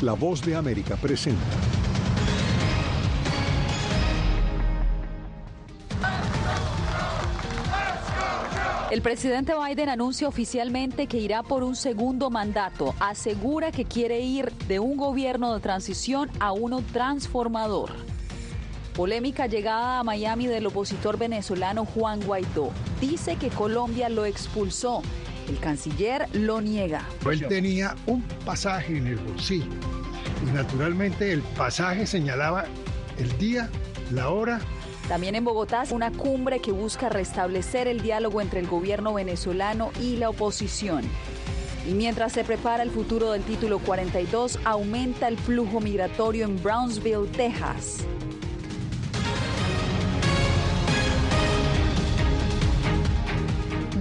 La voz de América presenta. El presidente Biden anuncia oficialmente que irá por un segundo mandato. Asegura que quiere ir de un gobierno de transición a uno transformador. Polémica llegada a Miami del opositor venezolano Juan Guaidó. Dice que Colombia lo expulsó. El canciller lo niega. Él tenía un pasaje en el bolsillo y naturalmente el pasaje señalaba el día, la hora también en Bogotá, una cumbre que busca restablecer el diálogo entre el gobierno venezolano y la oposición. Y mientras se prepara el futuro del título 42, aumenta el flujo migratorio en Brownsville, Texas.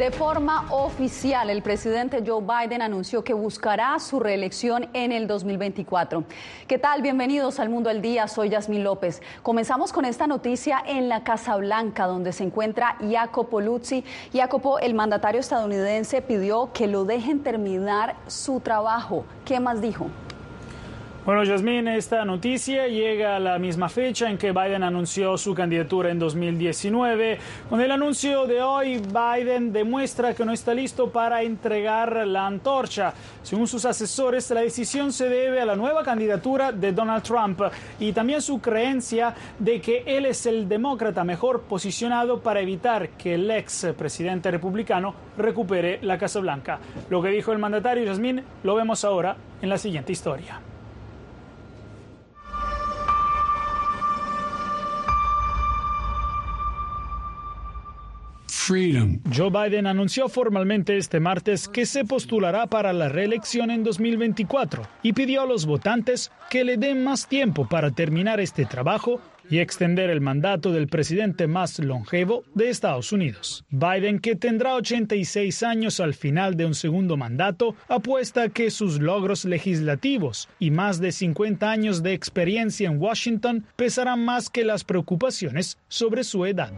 De forma oficial, el presidente Joe Biden anunció que buscará su reelección en el 2024. ¿Qué tal? Bienvenidos al Mundo al Día. Soy Yasmín López. Comenzamos con esta noticia en la Casa Blanca, donde se encuentra Jacopo Luzzi. Jacopo, el mandatario estadounidense pidió que lo dejen terminar su trabajo. ¿Qué más dijo? Bueno, Yasmín, esta noticia llega a la misma fecha en que Biden anunció su candidatura en 2019. Con el anuncio de hoy, Biden demuestra que no está listo para entregar la antorcha. Según sus asesores, la decisión se debe a la nueva candidatura de Donald Trump y también su creencia de que él es el demócrata mejor posicionado para evitar que el ex presidente republicano recupere la Casa Blanca. Lo que dijo el mandatario Yasmín lo vemos ahora en la siguiente historia. Joe Biden anunció formalmente este martes que se postulará para la reelección en 2024 y pidió a los votantes que le den más tiempo para terminar este trabajo y extender el mandato del presidente más longevo de Estados Unidos. Biden, que tendrá 86 años al final de un segundo mandato, apuesta que sus logros legislativos y más de 50 años de experiencia en Washington pesarán más que las preocupaciones sobre su edad.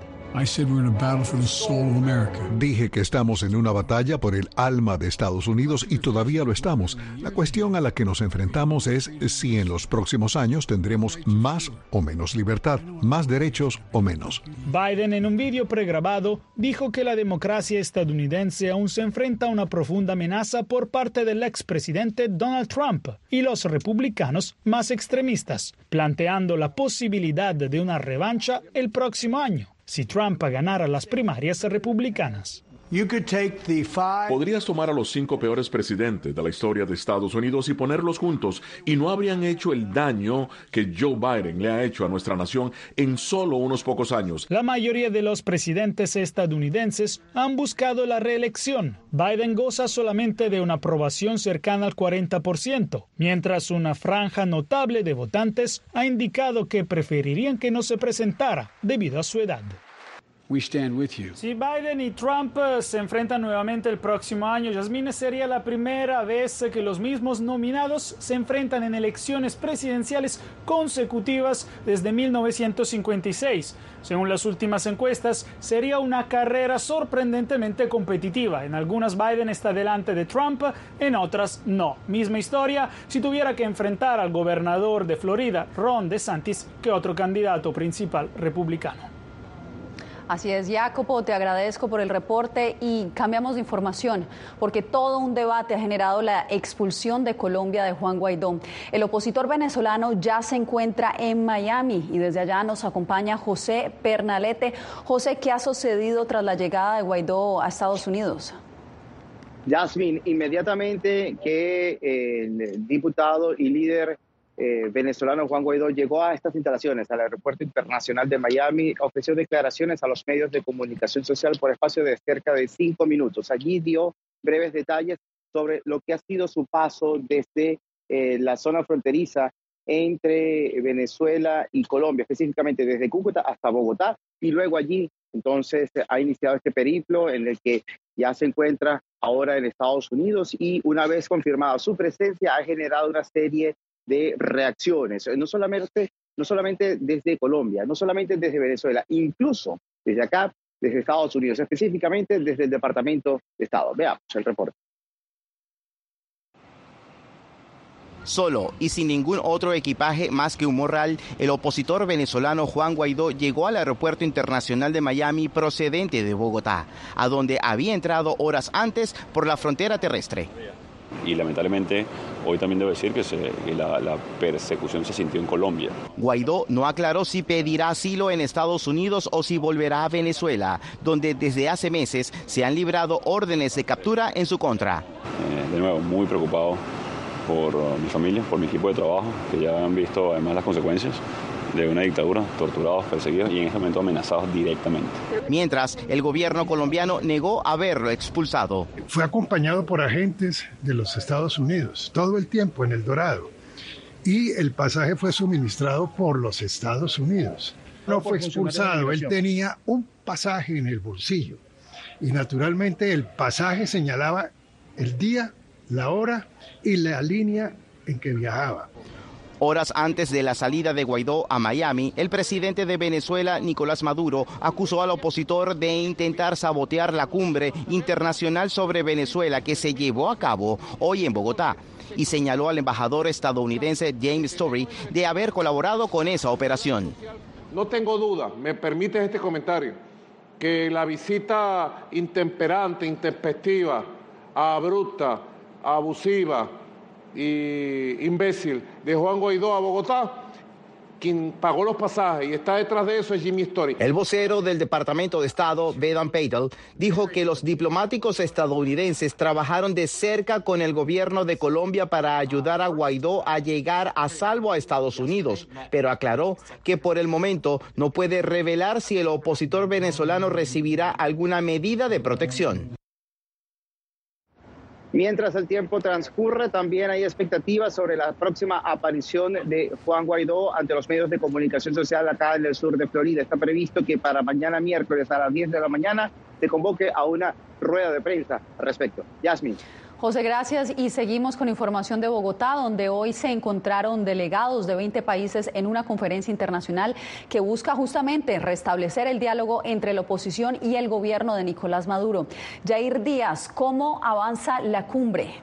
Dije que estamos en una batalla por el alma de Estados Unidos y todavía lo estamos. La cuestión a la que nos enfrentamos es si en los próximos años tendremos más o menos libertad, más derechos o menos. Biden en un vídeo pregrabado dijo que la democracia estadounidense aún se enfrenta a una profunda amenaza por parte del expresidente Donald Trump y los republicanos más extremistas, planteando la posibilidad de una revancha el próximo año si Trump ganara las primarias republicanas. Podrías tomar a los cinco peores presidentes de la historia de Estados Unidos y ponerlos juntos y no habrían hecho el daño que Joe Biden le ha hecho a nuestra nación en solo unos pocos años. La mayoría de los presidentes estadounidenses han buscado la reelección. Biden goza solamente de una aprobación cercana al 40%, mientras una franja notable de votantes ha indicado que preferirían que no se presentara debido a su edad. Si Biden y Trump eh, se enfrentan nuevamente el próximo año, Yasmine, sería la primera vez que los mismos nominados se enfrentan en elecciones presidenciales consecutivas desde 1956. Según las últimas encuestas, sería una carrera sorprendentemente competitiva. En algunas Biden está delante de Trump, en otras no. Misma historia si tuviera que enfrentar al gobernador de Florida, Ron DeSantis, que otro candidato principal republicano. Así es, Jacopo, te agradezco por el reporte y cambiamos de información porque todo un debate ha generado la expulsión de Colombia de Juan Guaidó. El opositor venezolano ya se encuentra en Miami y desde allá nos acompaña José Pernalete. José, ¿qué ha sucedido tras la llegada de Guaidó a Estados Unidos? Jasmine, inmediatamente que el diputado y líder eh, venezolano Juan Guaidó llegó a estas instalaciones, al Aeropuerto Internacional de Miami, ofreció declaraciones a los medios de comunicación social por espacio de cerca de cinco minutos. Allí dio breves detalles sobre lo que ha sido su paso desde eh, la zona fronteriza entre Venezuela y Colombia, específicamente desde Cúcuta hasta Bogotá, y luego allí entonces ha iniciado este periplo en el que ya se encuentra ahora en Estados Unidos y una vez confirmada su presencia ha generado una serie de reacciones, no solamente, no solamente desde Colombia, no solamente desde Venezuela, incluso desde acá, desde Estados Unidos, específicamente desde el Departamento de Estado. Veamos el reporte. Solo y sin ningún otro equipaje más que un morral, el opositor venezolano Juan Guaidó llegó al aeropuerto internacional de Miami procedente de Bogotá, a donde había entrado horas antes por la frontera terrestre. Y lamentablemente hoy también debo decir que, la, la, persecución se sintió en Colombia. Guaidó no aclaró si pedirá asilo en Estados Unidos o si volverá a Venezuela, donde desde hace meses se han librado órdenes de captura en su contra. Eh, de nuevo, muy preocupado por mi familia, por mi equipo de trabajo, que ya han visto además las consecuencias de una dictadura, torturados, perseguidos y en este momento amenazados directamente. Mientras, el gobierno colombiano negó haberlo expulsado. Fue acompañado por agentes de los Estados Unidos todo el tiempo en El Dorado y el pasaje fue suministrado por los Estados Unidos. No fue expulsado, él tenía un pasaje en el bolsillo y naturalmente el pasaje señalaba el día la hora y la línea en que viajaba. Horas antes de la salida de Guaidó a Miami, el presidente de Venezuela, Nicolás Maduro, acusó al opositor de intentar sabotear la cumbre internacional sobre Venezuela que se llevó a cabo hoy en Bogotá y señaló al embajador estadounidense James Story de haber colaborado con esa operación. No tengo duda, me permite este comentario, que la visita intemperante, intempestiva, abrupta, abusiva y imbécil de Juan Guaidó a Bogotá, quien pagó los pasajes y está detrás de eso es Jimmy Story. El vocero del Departamento de Estado, Vedan Patel, dijo que los diplomáticos estadounidenses trabajaron de cerca con el gobierno de Colombia para ayudar a Guaidó a llegar a salvo a Estados Unidos, pero aclaró que por el momento no puede revelar si el opositor venezolano recibirá alguna medida de protección. Mientras el tiempo transcurre, también hay expectativas sobre la próxima aparición de Juan Guaidó ante los medios de comunicación social acá en el sur de Florida. Está previsto que para mañana miércoles a las 10 de la mañana se convoque a una rueda de prensa al respecto. Yasmin. José, gracias. Y seguimos con información de Bogotá, donde hoy se encontraron delegados de 20 países en una conferencia internacional que busca justamente restablecer el diálogo entre la oposición y el gobierno de Nicolás Maduro. Jair Díaz, ¿cómo avanza la cumbre?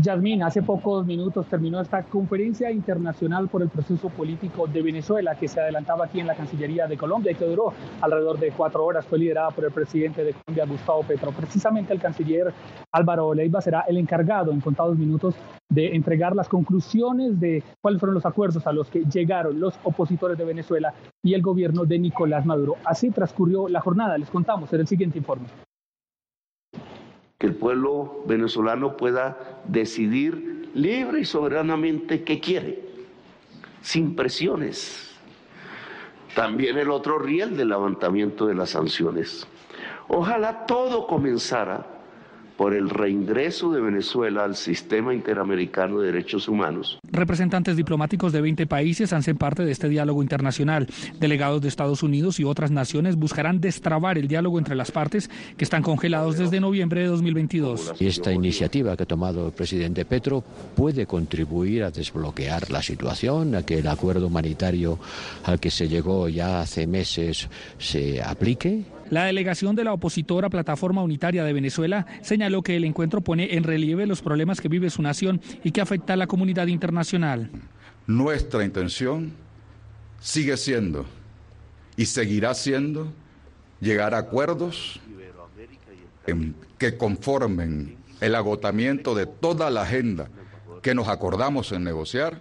Yasmín, hace pocos minutos terminó esta conferencia internacional por el proceso político de Venezuela que se adelantaba aquí en la Cancillería de Colombia y que duró alrededor de cuatro horas. Fue liderada por el presidente de Colombia, Gustavo Petro. Precisamente el canciller Álvaro Leiva será el encargado en contados minutos de entregar las conclusiones de cuáles fueron los acuerdos a los que llegaron los opositores de Venezuela y el gobierno de Nicolás Maduro. Así transcurrió la jornada. Les contamos en el siguiente informe que el pueblo venezolano pueda decidir libre y soberanamente qué quiere, sin presiones. También el otro riel del levantamiento de las sanciones. Ojalá todo comenzara por el reingreso de Venezuela al sistema interamericano de derechos humanos. Representantes diplomáticos de 20 países hacen parte de este diálogo internacional. Delegados de Estados Unidos y otras naciones buscarán destrabar el diálogo entre las partes que están congelados desde noviembre de 2022. Esta iniciativa que ha tomado el presidente Petro puede contribuir a desbloquear la situación, a que el acuerdo humanitario al que se llegó ya hace meses se aplique la delegación de la opositora Plataforma Unitaria de Venezuela señaló que el encuentro pone en relieve los problemas que vive su nación y que afecta a la comunidad internacional. Nuestra intención sigue siendo y seguirá siendo llegar a acuerdos que conformen el agotamiento de toda la agenda que nos acordamos en negociar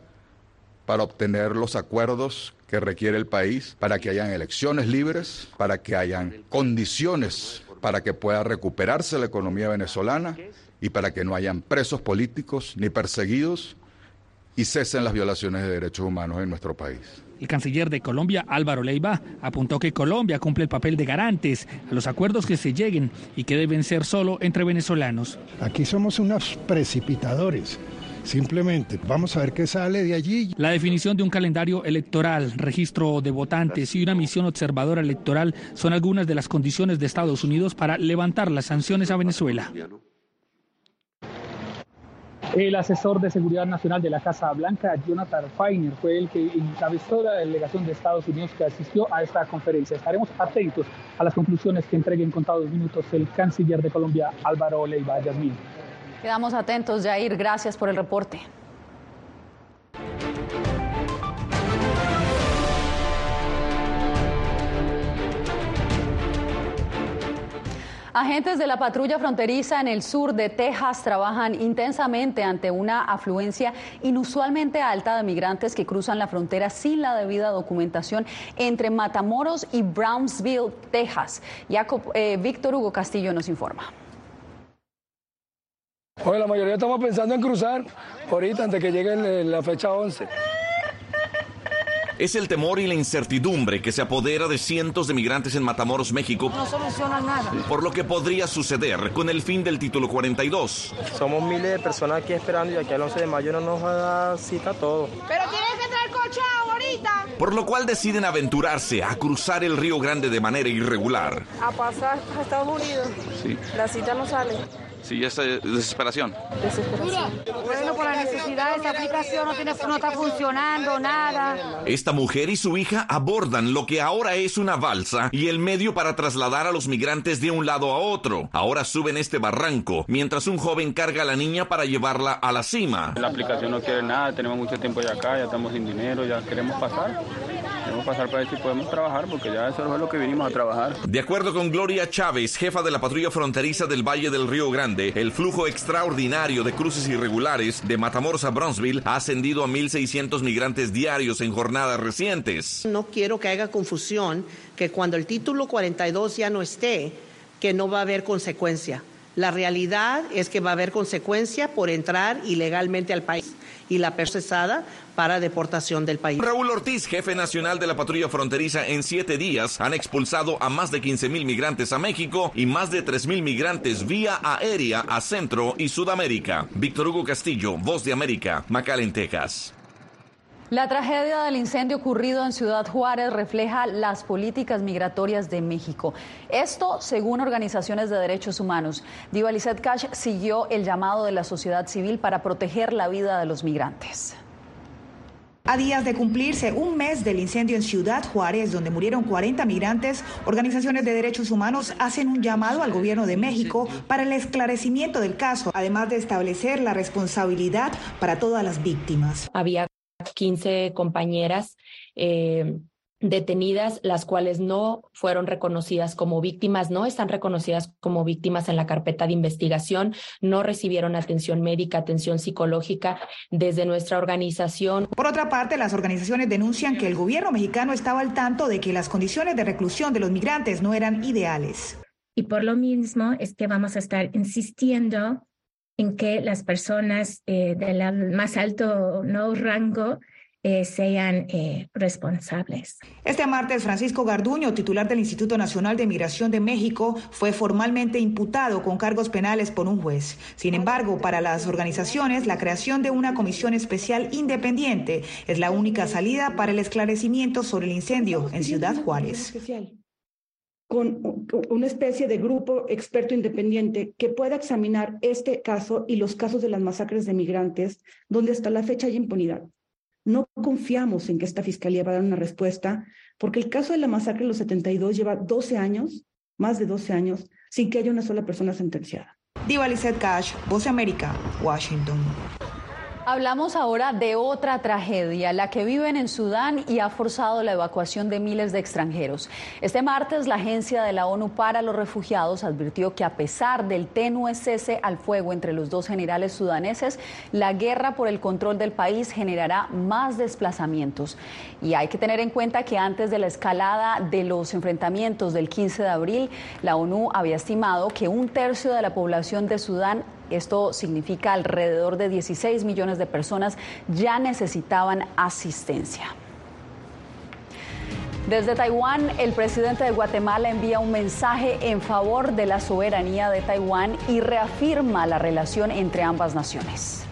para obtener los acuerdos que requiere el país para que hayan elecciones libres, para que hayan condiciones para que pueda recuperarse la economía venezolana y para que no hayan presos políticos ni perseguidos y cesen las violaciones de derechos humanos en nuestro país. El canciller de Colombia, Álvaro Leiva, apuntó que Colombia cumple el papel de garantes a los acuerdos que se lleguen y que deben ser solo entre venezolanos. Aquí somos unos precipitadores. Simplemente vamos a ver qué sale de allí. La definición de un calendario electoral, registro de votantes y una misión observadora electoral son algunas de las condiciones de Estados Unidos para levantar las sanciones a Venezuela. El asesor de seguridad nacional de la Casa Blanca, Jonathan Feiner, fue el que encabezó la delegación de Estados Unidos que asistió a esta conferencia. Estaremos atentos a las conclusiones que entregue en contados minutos el canciller de Colombia, Álvaro Leiva Yasmín. Quedamos atentos, Jair. Gracias por el reporte. Agentes de la patrulla fronteriza en el sur de Texas trabajan intensamente ante una afluencia inusualmente alta de migrantes que cruzan la frontera sin la debida documentación entre Matamoros y Brownsville, Texas. Eh, Víctor Hugo Castillo nos informa. Hoy la mayoría estamos pensando en cruzar ahorita antes que llegue la fecha 11. Es el temor y la incertidumbre que se apodera de cientos de migrantes en Matamoros, México. No soluciona nada. Por lo que podría suceder con el fin del título 42. Somos miles de personas aquí esperando y aquí al 11 de mayo no nos da cita todo. Pero tienes que traer cochado ahorita. Por lo cual deciden aventurarse a cruzar el Río Grande de manera irregular. A pasar a Estados Unidos. Sí. La cita no sale. Sí, esta desesperación. Desesperación. Bueno, por la necesidad, esa aplicación no, tiene, no está funcionando, nada. Esta mujer y su hija abordan lo que ahora es una balsa y el medio para trasladar a los migrantes de un lado a otro. Ahora suben este barranco, mientras un joven carga a la niña para llevarla a la cima. La aplicación no quiere nada, tenemos mucho tiempo ya acá, ya estamos sin dinero, ya queremos pasar. Pasar para ver si podemos trabajar, porque ya eso es lo que vinimos a trabajar. De acuerdo con Gloria Chávez, jefa de la patrulla fronteriza del Valle del Río Grande, el flujo extraordinario de cruces irregulares de Matamoros a Brownsville ha ascendido a 1.600 migrantes diarios en jornadas recientes. No quiero que haya confusión que cuando el título 42 ya no esté, que no va a haber consecuencia. La realidad es que va a haber consecuencia por entrar ilegalmente al país y la procesada para deportación del país. Raúl Ortiz, jefe nacional de la patrulla fronteriza, en siete días han expulsado a más de 15 mil migrantes a México y más de 3 mil migrantes vía aérea a Centro y Sudamérica. Víctor Hugo Castillo, Voz de América, McAllen, Texas. La tragedia del incendio ocurrido en Ciudad Juárez refleja las políticas migratorias de México. Esto según organizaciones de derechos humanos. Diva Lizette Cash siguió el llamado de la sociedad civil para proteger la vida de los migrantes. A días de cumplirse un mes del incendio en Ciudad Juárez, donde murieron 40 migrantes, organizaciones de derechos humanos hacen un llamado al gobierno de México para el esclarecimiento del caso, además de establecer la responsabilidad para todas las víctimas. Había 15 compañeras eh, detenidas, las cuales no fueron reconocidas como víctimas, no están reconocidas como víctimas en la carpeta de investigación, no recibieron atención médica, atención psicológica desde nuestra organización. Por otra parte, las organizaciones denuncian que el gobierno mexicano estaba al tanto de que las condiciones de reclusión de los migrantes no eran ideales. Y por lo mismo es que vamos a estar insistiendo en que las personas eh, del más alto no rango eh, sean eh, responsables. Este martes, Francisco Garduño, titular del Instituto Nacional de Migración de México, fue formalmente imputado con cargos penales por un juez. Sin embargo, para las organizaciones, la creación de una comisión especial independiente es la única salida para el esclarecimiento sobre el incendio en Ciudad Juárez con una especie de grupo experto independiente que pueda examinar este caso y los casos de las masacres de migrantes, donde hasta la fecha hay impunidad. No confiamos en que esta fiscalía va a dar una respuesta, porque el caso de la masacre de los 72 lleva 12 años, más de 12 años, sin que haya una sola persona sentenciada. Diva Lizette Cash, Voz América, Washington. Hablamos ahora de otra tragedia, la que viven en Sudán y ha forzado la evacuación de miles de extranjeros. Este martes, la Agencia de la ONU para los Refugiados advirtió que a pesar del tenue cese al fuego entre los dos generales sudaneses, la guerra por el control del país generará más desplazamientos. Y hay que tener en cuenta que antes de la escalada de los enfrentamientos del 15 de abril, la ONU había estimado que un tercio de la población de Sudán esto significa alrededor de 16 millones de personas ya necesitaban asistencia. Desde Taiwán, el presidente de Guatemala envía un mensaje en favor de la soberanía de Taiwán y reafirma la relación entre ambas naciones.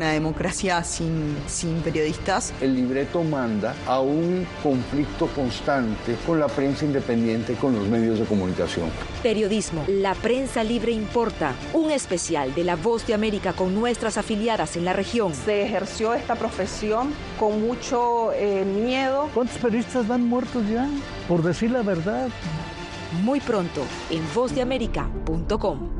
Una democracia sin, sin periodistas. El libreto manda a un conflicto constante con la prensa independiente, con los medios de comunicación. Periodismo, la prensa libre importa. Un especial de La Voz de América con nuestras afiliadas en la región. Se ejerció esta profesión con mucho eh, miedo. ¿Cuántos periodistas van muertos ya? Por decir la verdad. Muy pronto en vozdeamerica.com.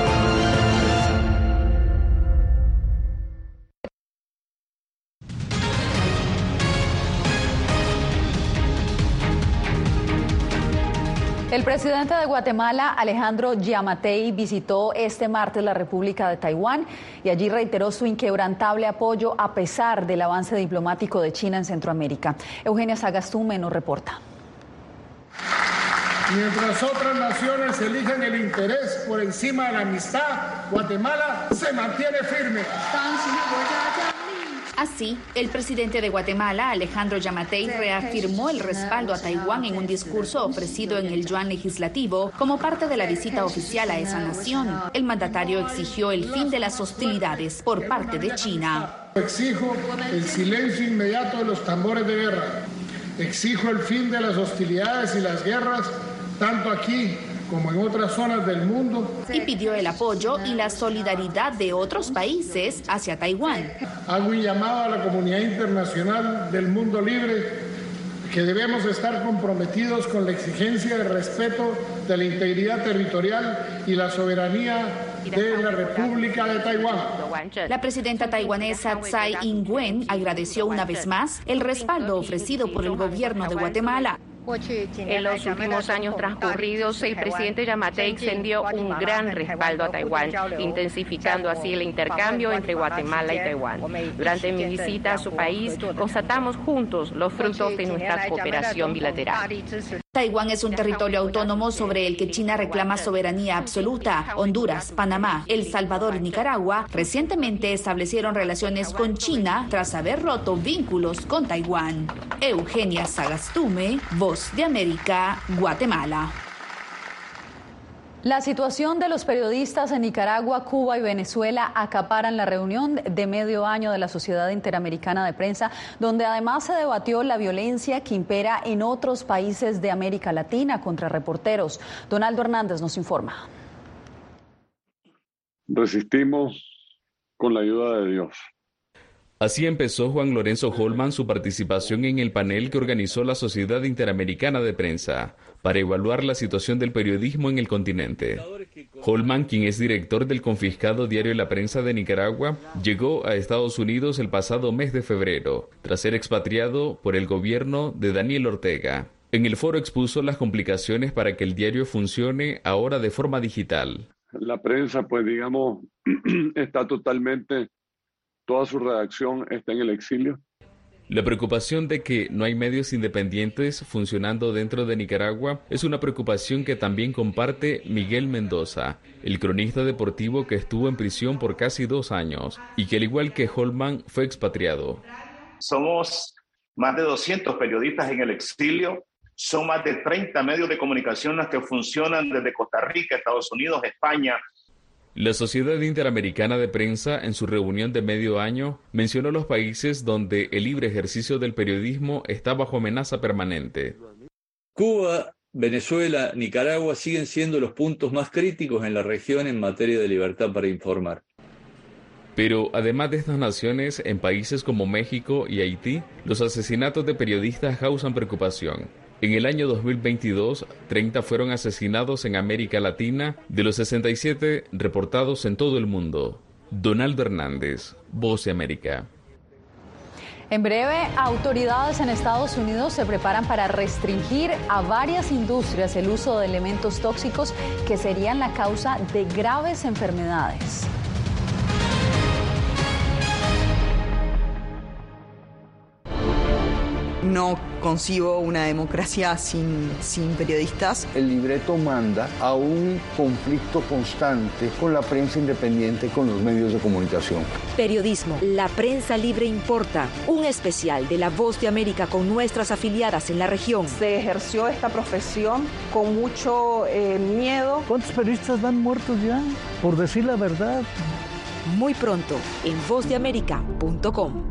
Presidente de Guatemala, Alejandro Yamatei, visitó este martes la República de Taiwán y allí reiteró su inquebrantable apoyo a pesar del avance diplomático de China en Centroamérica. Eugenia Sagastume nos reporta. Mientras otras naciones eligen el interés por encima de la amistad, Guatemala se mantiene firme. Así, el presidente de Guatemala, Alejandro Yamatei, reafirmó el respaldo a Taiwán en un discurso ofrecido en el Yuan Legislativo como parte de la visita oficial a esa nación. El mandatario exigió el fin de las hostilidades por parte de China. Exijo el silencio inmediato de los tambores de guerra. Exijo el fin de las hostilidades y las guerras, tanto aquí como en otras zonas del mundo. Y pidió el apoyo y la solidaridad de otros países hacia Taiwán. Hago un llamado a la comunidad internacional del mundo libre que debemos estar comprometidos con la exigencia de respeto de la integridad territorial y la soberanía de la República de Taiwán. La presidenta taiwanesa Tsai Ing-wen agradeció una vez más el respaldo ofrecido por el gobierno de Guatemala. En los últimos años transcurridos, el presidente Yamatei extendió un gran respaldo a Taiwán, intensificando así el intercambio entre Guatemala y Taiwán. Durante mi visita a su país, constatamos juntos los frutos de nuestra cooperación bilateral. Taiwán es un territorio autónomo sobre el que China reclama soberanía absoluta. Honduras, Panamá, El Salvador y Nicaragua recientemente establecieron relaciones con China tras haber roto vínculos con Taiwán. Eugenia Sagastume, Voz de América, Guatemala. La situación de los periodistas en Nicaragua, Cuba y Venezuela acaparan la reunión de medio año de la Sociedad Interamericana de Prensa, donde además se debatió la violencia que impera en otros países de América Latina contra reporteros. Donaldo Hernández nos informa. Resistimos con la ayuda de Dios. Así empezó Juan Lorenzo Holman su participación en el panel que organizó la Sociedad Interamericana de Prensa para evaluar la situación del periodismo en el continente. Holman, quien es director del confiscado diario La Prensa de Nicaragua, llegó a Estados Unidos el pasado mes de febrero, tras ser expatriado por el gobierno de Daniel Ortega. En el foro expuso las complicaciones para que el diario funcione ahora de forma digital. La prensa, pues digamos, está totalmente toda su redacción está en el exilio. La preocupación de que no hay medios independientes funcionando dentro de Nicaragua es una preocupación que también comparte Miguel Mendoza, el cronista deportivo que estuvo en prisión por casi dos años y que al igual que Holman fue expatriado. Somos más de 200 periodistas en el exilio, son más de 30 medios de comunicación los que funcionan desde Costa Rica, Estados Unidos, España. La Sociedad Interamericana de Prensa, en su reunión de medio año, mencionó los países donde el libre ejercicio del periodismo está bajo amenaza permanente. Cuba, Venezuela, Nicaragua siguen siendo los puntos más críticos en la región en materia de libertad para informar. Pero además de estas naciones, en países como México y Haití, los asesinatos de periodistas causan preocupación. En el año 2022, 30 fueron asesinados en América Latina de los 67 reportados en todo el mundo. Donaldo Hernández, Voz de América. En breve, autoridades en Estados Unidos se preparan para restringir a varias industrias el uso de elementos tóxicos que serían la causa de graves enfermedades. No concibo una democracia sin, sin periodistas. El libreto manda a un conflicto constante con la prensa independiente, con los medios de comunicación. Periodismo, la prensa libre importa. Un especial de La Voz de América con nuestras afiliadas en la región. Se ejerció esta profesión con mucho eh, miedo. ¿Cuántos periodistas van muertos ya? Por decir la verdad. Muy pronto en vozdeamerica.com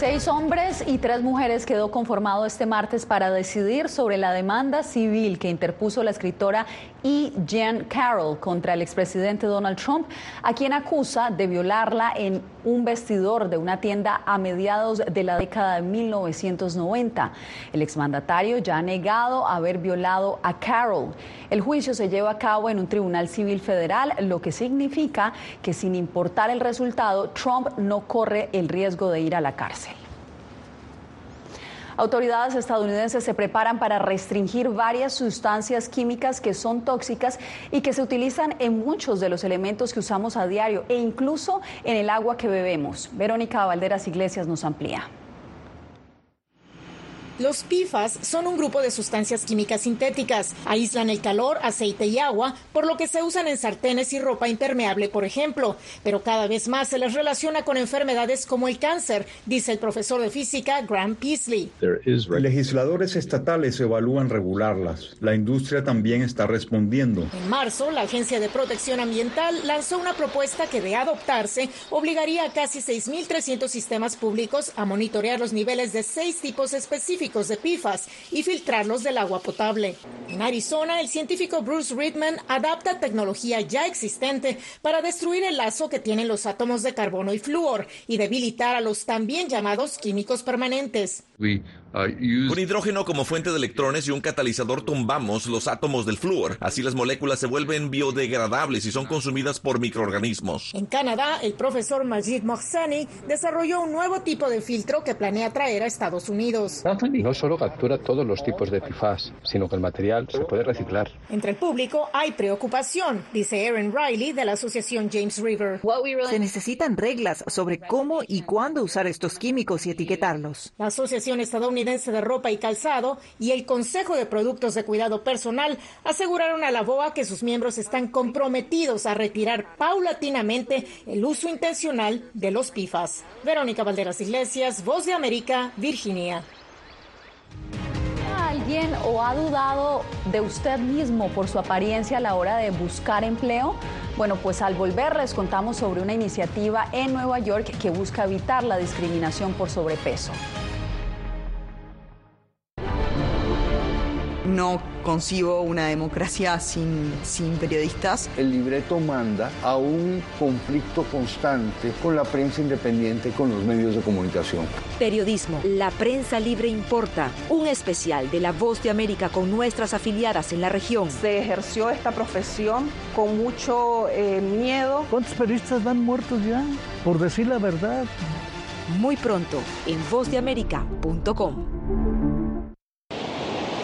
Seis hombres y tres mujeres quedó conformado este martes para decidir sobre la demanda civil que interpuso la escritora E. Jean Carroll contra el expresidente Donald Trump, a quien acusa de violarla en un vestidor de una tienda a mediados de la década de 1990. El exmandatario ya ha negado haber violado a Carroll. El juicio se lleva a cabo en un tribunal civil federal, lo que significa que sin importar el resultado, Trump no corre el riesgo de ir a la cárcel. Autoridades estadounidenses se preparan para restringir varias sustancias químicas que son tóxicas y que se utilizan en muchos de los elementos que usamos a diario e incluso en el agua que bebemos. Verónica Valderas Iglesias nos amplía. Los PFAS son un grupo de sustancias químicas sintéticas. Aíslan el calor, aceite y agua, por lo que se usan en sartenes y ropa impermeable, por ejemplo. Pero cada vez más se les relaciona con enfermedades como el cáncer, dice el profesor de física Graham Peasley. Legisladores estatales evalúan regularlas. La industria también está respondiendo. En marzo, la Agencia de Protección Ambiental lanzó una propuesta que, de adoptarse, obligaría a casi 6.300 sistemas públicos a monitorear los niveles de seis tipos específicos de y filtrarlos del agua potable. En Arizona, el científico Bruce Ridman adapta tecnología ya existente para destruir el lazo que tienen los átomos de carbono y flúor y debilitar a los también llamados químicos permanentes. Con hidrógeno como fuente de electrones y un catalizador tumbamos los átomos del flúor. Así las moléculas se vuelven biodegradables y son consumidas por microorganismos. En Canadá, el profesor Majid Mohseni desarrolló un nuevo tipo de filtro que planea traer a Estados Unidos. No solo captura todos los tipos de PFAS, sino que el material se puede reciclar. Entre el público hay preocupación, dice Aaron Riley de la asociación James River. Se necesitan reglas sobre cómo y cuándo usar estos químicos y etiquetarlos. La Asociación Estadounidense de Ropa y Calzado y el Consejo de Productos de Cuidado Personal aseguraron a la BOA que sus miembros están comprometidos a retirar paulatinamente el uso intencional de los PFAS. Verónica Valderas Iglesias, Voz de América, Virginia. ¿Alguien o ha dudado de usted mismo por su apariencia a la hora de buscar empleo? Bueno, pues al volver les contamos sobre una iniciativa en Nueva York que busca evitar la discriminación por sobrepeso. No concibo una democracia sin, sin periodistas. El libreto manda a un conflicto constante con la prensa independiente, con los medios de comunicación. Periodismo, la prensa libre importa. Un especial de La Voz de América con nuestras afiliadas en la región. Se ejerció esta profesión con mucho eh, miedo. ¿Cuántos periodistas van muertos ya? Por decir la verdad. Muy pronto en vozdeamerica.com.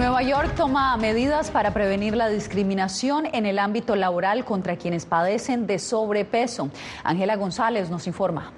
Nueva York toma medidas para prevenir la discriminación en el ámbito laboral contra quienes padecen de sobrepeso. Ángela González nos informa.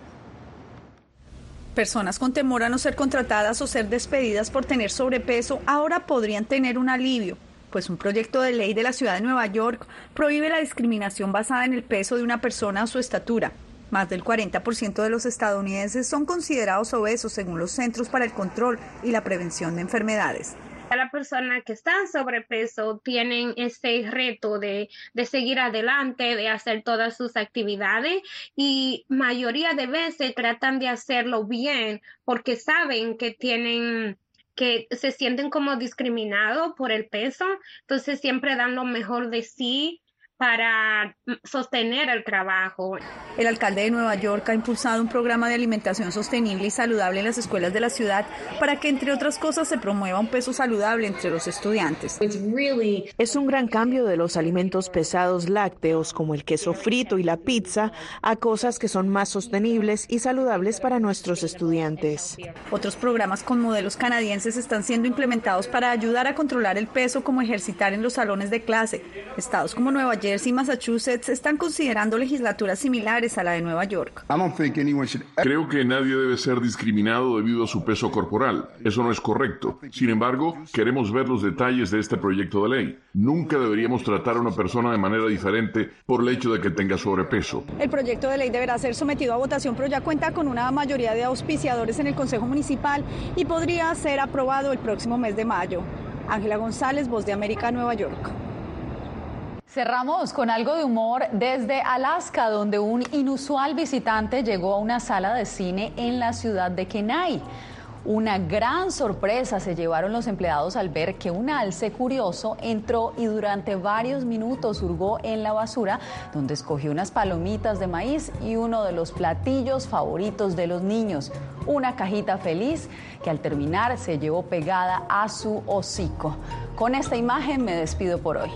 Personas con temor a no ser contratadas o ser despedidas por tener sobrepeso ahora podrían tener un alivio, pues un proyecto de ley de la ciudad de Nueva York prohíbe la discriminación basada en el peso de una persona o su estatura. Más del 40% de los estadounidenses son considerados obesos según los Centros para el Control y la Prevención de Enfermedades la persona que está en sobrepeso tienen ese reto de, de, seguir adelante, de hacer todas sus actividades y mayoría de veces tratan de hacerlo bien porque saben que tienen que se sienten como discriminados por el peso, entonces siempre dan lo mejor de sí para sostener el trabajo. El alcalde de Nueva York ha impulsado un programa de alimentación sostenible y saludable en las escuelas de la ciudad para que, entre otras cosas, se promueva un peso saludable entre los estudiantes. Es un gran cambio de los alimentos pesados lácteos como el queso frito y la pizza a cosas que son más sostenibles y saludables para nuestros estudiantes. Otros programas con modelos canadienses están siendo implementados para ayudar a controlar el peso como ejercitar en los salones de clase. Estados como Nueva Jersey y Massachusetts están considerando legislaturas similares a la de Nueva York. Creo que nadie debe ser discriminado debido a su peso corporal. Eso no es correcto. Sin embargo, queremos ver los detalles de este proyecto de ley. Nunca deberíamos tratar a una persona de manera diferente por el hecho de que tenga sobrepeso. El proyecto de ley deberá ser sometido a votación, pero ya cuenta con una mayoría de auspiciadores en el Consejo Municipal y podría ser aprobado el próximo mes de mayo. Ángela González, Voz de América, Nueva York. Cerramos con algo de humor desde Alaska, donde un inusual visitante llegó a una sala de cine en la ciudad de Kenai. Una gran sorpresa se llevaron los empleados al ver que un alce curioso entró y durante varios minutos hurgó en la basura, donde escogió unas palomitas de maíz y uno de los platillos favoritos de los niños, una cajita feliz que al terminar se llevó pegada a su hocico. Con esta imagen me despido por hoy.